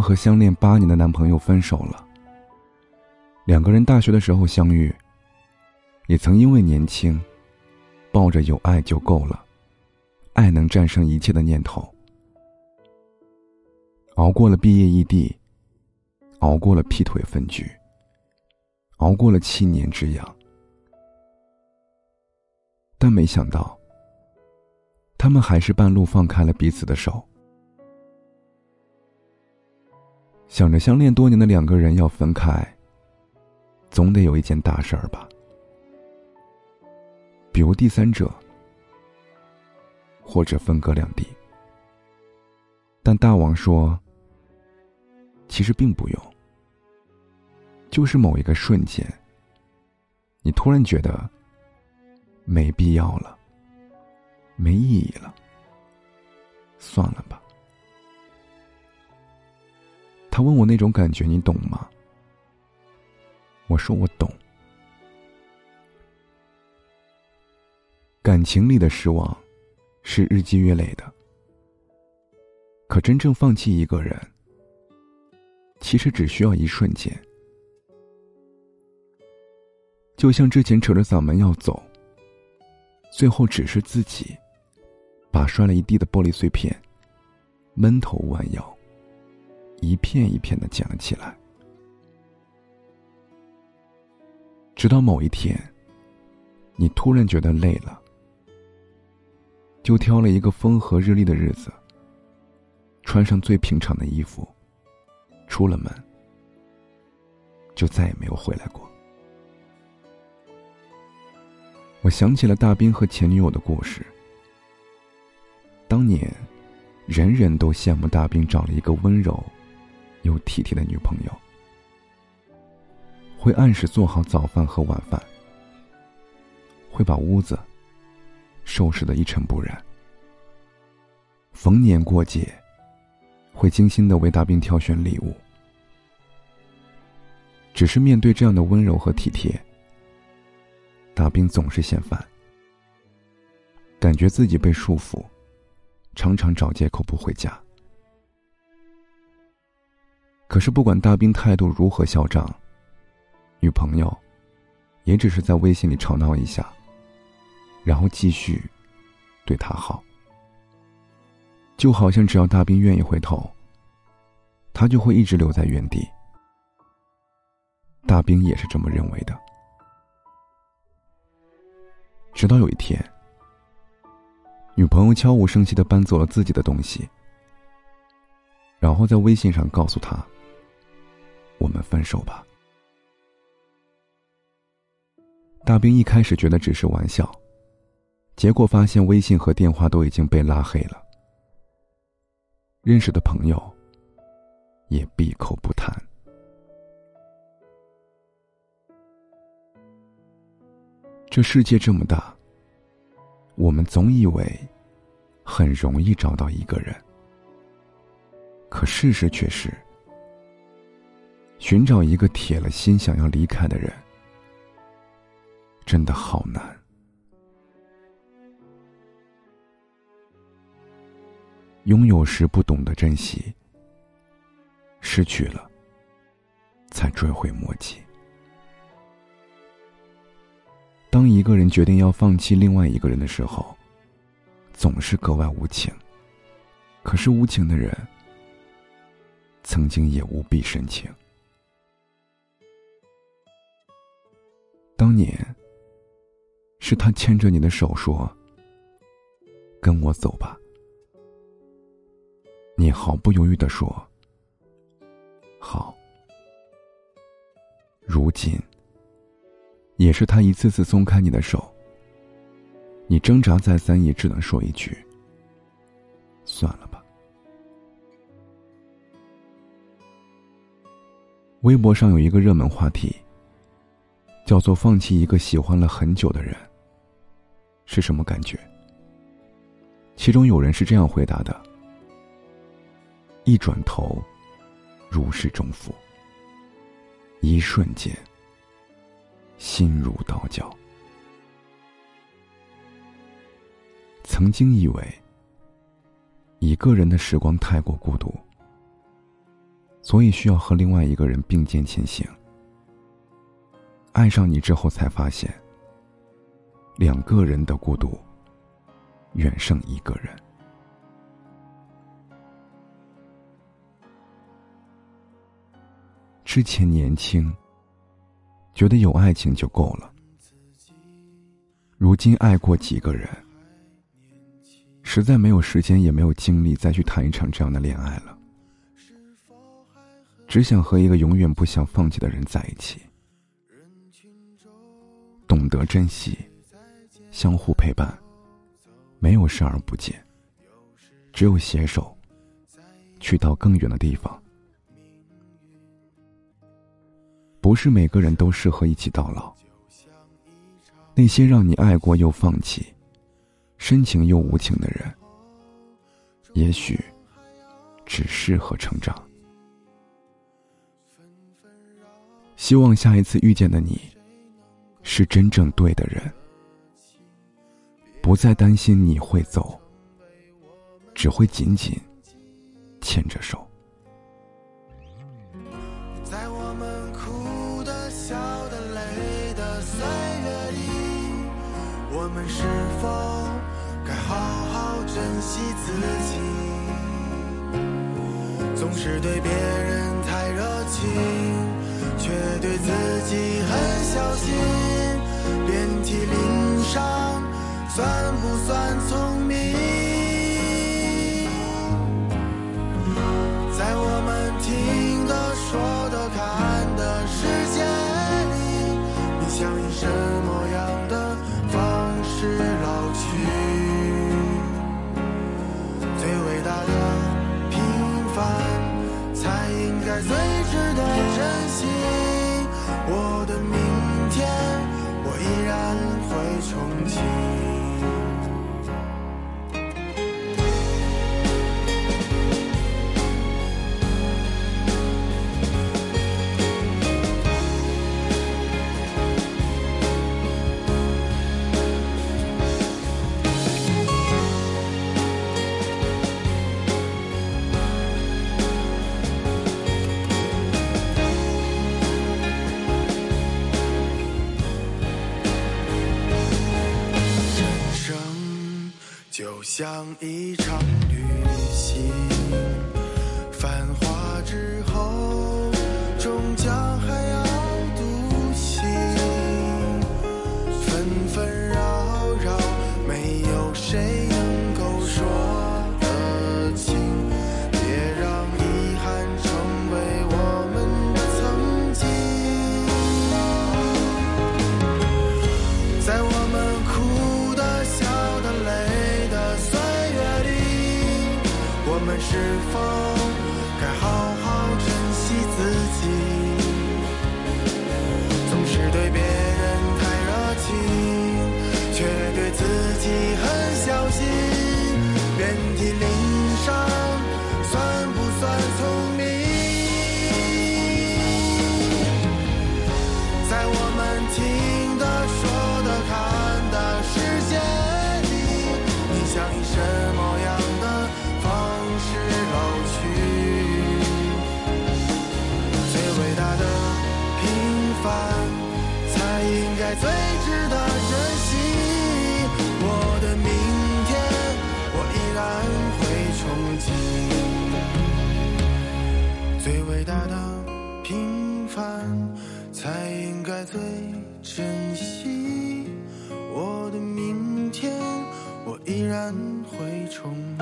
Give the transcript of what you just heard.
和相恋八年的男朋友分手了。两个人大学的时候相遇，也曾因为年轻，抱着有爱就够了，爱能战胜一切的念头，熬过了毕业异地，熬过了劈腿分居，熬过了七年之痒，但没想到，他们还是半路放开了彼此的手。想着相恋多年的两个人要分开。总得有一件大事儿吧，比如第三者，或者分隔两地。但大王说，其实并不用，就是某一个瞬间，你突然觉得没必要了，没意义了，算了吧。他问我那种感觉，你懂吗？我说我懂，感情里的失望是日积月累的，可真正放弃一个人，其实只需要一瞬间。就像之前扯着嗓门要走，最后只是自己把摔了一地的玻璃碎片，闷头弯腰，一片一片的捡了起来。直到某一天，你突然觉得累了，就挑了一个风和日丽的日子，穿上最平常的衣服，出了门，就再也没有回来过。我想起了大兵和前女友的故事。当年，人人都羡慕大兵找了一个温柔又体贴的女朋友。会按时做好早饭和晚饭，会把屋子收拾的一尘不染。逢年过节，会精心的为大兵挑选礼物。只是面对这样的温柔和体贴，大兵总是嫌烦，感觉自己被束缚，常常找借口不回家。可是不管大兵态度如何嚣张。女朋友，也只是在微信里吵闹一下，然后继续对他好。就好像只要大兵愿意回头，他就会一直留在原地。大兵也是这么认为的。直到有一天，女朋友悄无声息的搬走了自己的东西，然后在微信上告诉他：“我们分手吧。”大兵一开始觉得只是玩笑，结果发现微信和电话都已经被拉黑了，认识的朋友也闭口不谈。这世界这么大，我们总以为很容易找到一个人，可事实却是，寻找一个铁了心想要离开的人。真的好难。拥有时不懂得珍惜，失去了才追悔莫及。当一个人决定要放弃另外一个人的时候，总是格外无情。可是无情的人，曾经也无比深情。是他牵着你的手说：“跟我走吧。”你毫不犹豫的说：“好。”如今，也是他一次次松开你的手，你挣扎再三，也只能说一句：“算了吧。”微博上有一个热门话题，叫做“放弃一个喜欢了很久的人”。是什么感觉？其中有人是这样回答的：“一转头，如释重负；一瞬间，心如刀绞。”曾经以为，一个人的时光太过孤独，所以需要和另外一个人并肩前行。爱上你之后，才发现，两个人的孤独远胜一个人。之前年轻，觉得有爱情就够了。如今爱过几个人，实在没有时间，也没有精力再去谈一场这样的恋爱了。只想和一个永远不想放弃的人在一起，懂得珍惜，相互陪伴，没有视而不见，只有携手去到更远的地方。不是每个人都适合一起到老。那些让你爱过又放弃、深情又无情的人，也许只适合成长。希望下一次遇见的你，是真正对的人，不再担心你会走，只会紧紧牵着手。在我们哭的、笑的、累的岁月里我们是否该好好珍惜自己？总是对别人太热情，却对自己很小心。遍体鳞伤，算不算聪明？在我们听的、说的、看的世界里，你想以什么样的？方式老去，最伟大的平凡，才应该最值得就像一场旅行，听的、说的、看的世界里，你想以什么样的？方式老去，最伟大的平凡，才应该最值得珍惜。我的明天，我依然会憧憬。最伟大的平凡，才应该最珍惜。我的明天，我依然会憧。